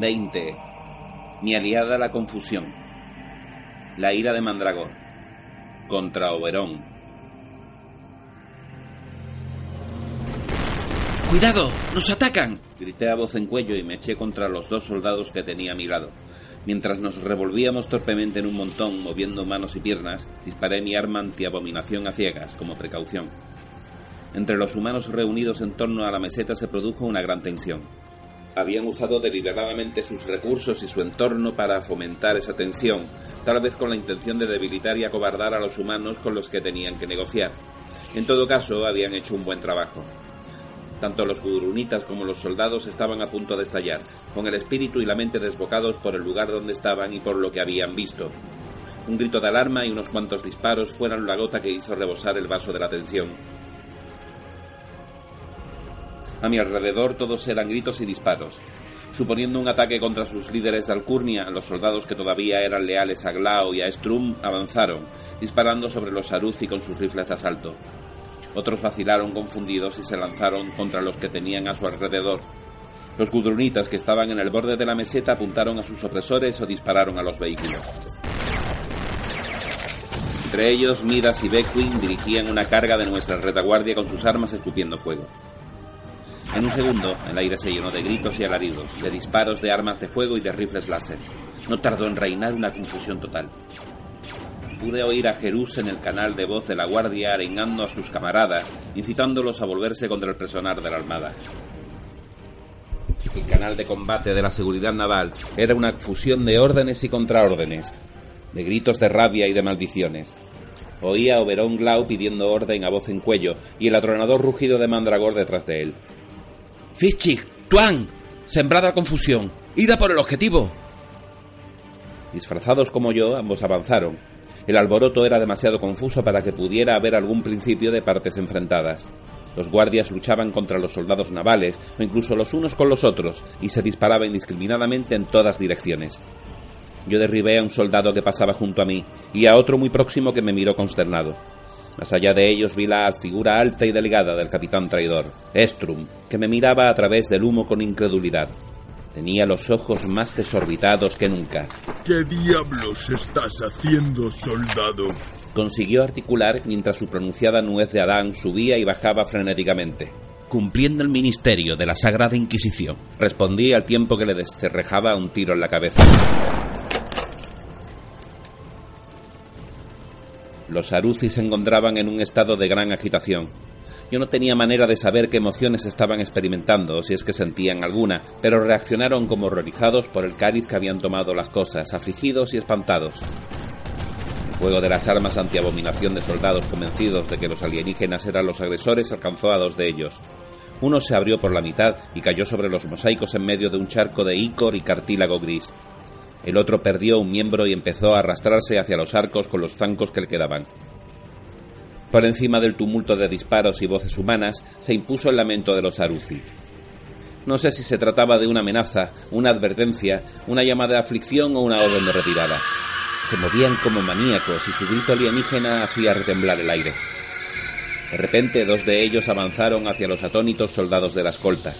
20. Mi aliada la confusión. La ira de Mandragor. Contra Oberón. ¡Cuidado! ¡Nos atacan! Grité a voz en cuello y me eché contra los dos soldados que tenía a mi lado. Mientras nos revolvíamos torpemente en un montón, moviendo manos y piernas, disparé mi arma antiabominación a ciegas, como precaución. Entre los humanos reunidos en torno a la meseta se produjo una gran tensión. Habían usado deliberadamente sus recursos y su entorno para fomentar esa tensión, tal vez con la intención de debilitar y acobardar a los humanos con los que tenían que negociar. En todo caso, habían hecho un buen trabajo. Tanto los gudrunitas como los soldados estaban a punto de estallar, con el espíritu y la mente desbocados por el lugar donde estaban y por lo que habían visto. Un grito de alarma y unos cuantos disparos fueron la gota que hizo rebosar el vaso de la tensión. A mi alrededor todos eran gritos y disparos. Suponiendo un ataque contra sus líderes de Alcurnia, los soldados que todavía eran leales a Glau y a Strum avanzaron, disparando sobre los Saruzi con sus rifles de asalto. Otros vacilaron confundidos y se lanzaron contra los que tenían a su alrededor. Los gudrunitas que estaban en el borde de la meseta apuntaron a sus opresores o dispararon a los vehículos. Entre ellos, Midas y Beckwin dirigían una carga de nuestra retaguardia con sus armas escupiendo fuego. En un segundo, el aire se llenó de gritos y alaridos, de disparos de armas de fuego y de rifles láser. No tardó en reinar una confusión total pude oír a Jerús en el canal de voz de la Guardia arengando a sus camaradas, incitándolos a volverse contra el personal de la Armada. El canal de combate de la seguridad naval era una fusión de órdenes y contraórdenes, de gritos de rabia y de maldiciones. Oía a Oberón Glau pidiendo orden a voz en cuello y el atronador rugido de Mandragor detrás de él. ¡Fischig! ¡Tuan! ¡Sembrada confusión! ¡Ida por el objetivo! Disfrazados como yo, ambos avanzaron, el alboroto era demasiado confuso para que pudiera haber algún principio de partes enfrentadas. Los guardias luchaban contra los soldados navales, o incluso los unos con los otros, y se disparaba indiscriminadamente en todas direcciones. Yo derribé a un soldado que pasaba junto a mí, y a otro muy próximo que me miró consternado. Más allá de ellos vi la figura alta y delgada del capitán traidor, Estrum, que me miraba a través del humo con incredulidad. Tenía los ojos más desorbitados que nunca. ¿Qué diablos estás haciendo, soldado? Consiguió articular mientras su pronunciada nuez de Adán subía y bajaba frenéticamente. Cumpliendo el ministerio de la Sagrada Inquisición. Respondí al tiempo que le desterrejaba un tiro en la cabeza. Los Arucis se encontraban en un estado de gran agitación. Yo no tenía manera de saber qué emociones estaban experimentando, si es que sentían alguna, pero reaccionaron como horrorizados por el cáliz que habían tomado las cosas, afligidos y espantados. El fuego de las armas antiabominación de soldados convencidos de que los alienígenas eran los agresores alcanzó a dos de ellos. Uno se abrió por la mitad y cayó sobre los mosaicos en medio de un charco de ícor y cartílago gris. El otro perdió un miembro y empezó a arrastrarse hacia los arcos con los zancos que le quedaban. Por encima del tumulto de disparos y voces humanas se impuso el lamento de los Aruzi. No sé si se trataba de una amenaza, una advertencia, una llamada de aflicción o una orden de retirada. Se movían como maníacos y su grito alienígena hacía retemblar el aire. De repente, dos de ellos avanzaron hacia los atónitos soldados de la escolta.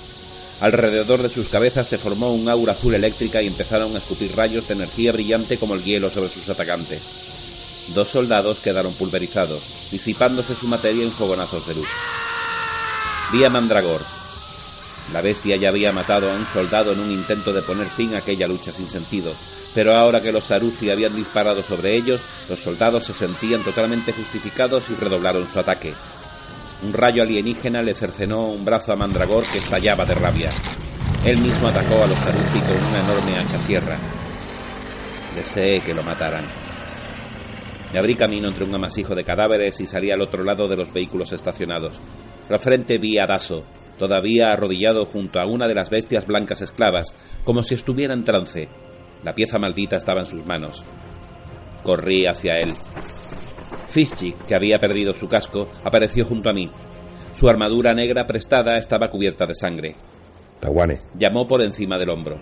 Alrededor de sus cabezas se formó un aura azul eléctrica y empezaron a escupir rayos de energía brillante como el hielo sobre sus atacantes. Dos soldados quedaron pulverizados, disipándose su materia en fogonazos de luz. Vi a Mandragor. La bestia ya había matado a un soldado en un intento de poner fin a aquella lucha sin sentido, pero ahora que los Saruzi habían disparado sobre ellos, los soldados se sentían totalmente justificados y redoblaron su ataque. Un rayo alienígena le cercenó un brazo a Mandragor que estallaba de rabia. Él mismo atacó a los Saruzi con una enorme hacha sierra. Deseé que lo mataran. Me abrí camino entre un amasijo de cadáveres y salí al otro lado de los vehículos estacionados. Al frente vi a Daso, todavía arrodillado junto a una de las bestias blancas esclavas, como si estuviera en trance. La pieza maldita estaba en sus manos. Corrí hacia él. Fischig, que había perdido su casco, apareció junto a mí. Su armadura negra prestada estaba cubierta de sangre. Tawane. Llamó por encima del hombro.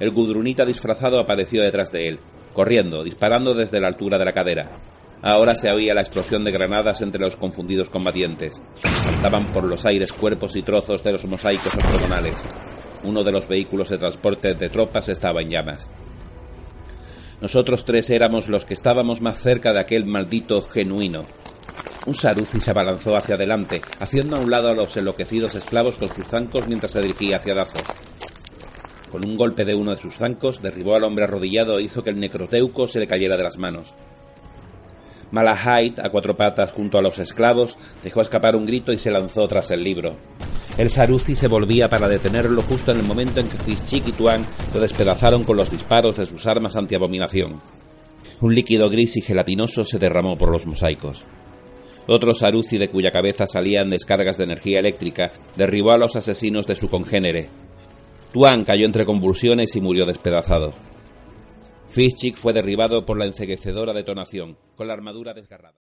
El gudrunita disfrazado apareció detrás de él corriendo, disparando desde la altura de la cadera. Ahora se oía la explosión de granadas entre los confundidos combatientes. Saltaban por los aires cuerpos y trozos de los mosaicos octogonales. Uno de los vehículos de transporte de tropas estaba en llamas. Nosotros tres éramos los que estábamos más cerca de aquel maldito genuino. Un saruci se abalanzó hacia adelante, haciendo a un lado a los enloquecidos esclavos con sus zancos mientras se dirigía hacia Dazo. Con un golpe de uno de sus zancos, derribó al hombre arrodillado e hizo que el necroteuco se le cayera de las manos. Malahite, a cuatro patas junto a los esclavos, dejó escapar un grito y se lanzó tras el libro. El Saruci se volvía para detenerlo justo en el momento en que Fischik y Tuan lo despedazaron con los disparos de sus armas antiabominación. Un líquido gris y gelatinoso se derramó por los mosaicos. Otro Saruci de cuya cabeza salían descargas de energía eléctrica derribó a los asesinos de su congénere. Tuan cayó entre convulsiones y murió despedazado. Fischik fue derribado por la enceguecedora detonación, con la armadura desgarrada.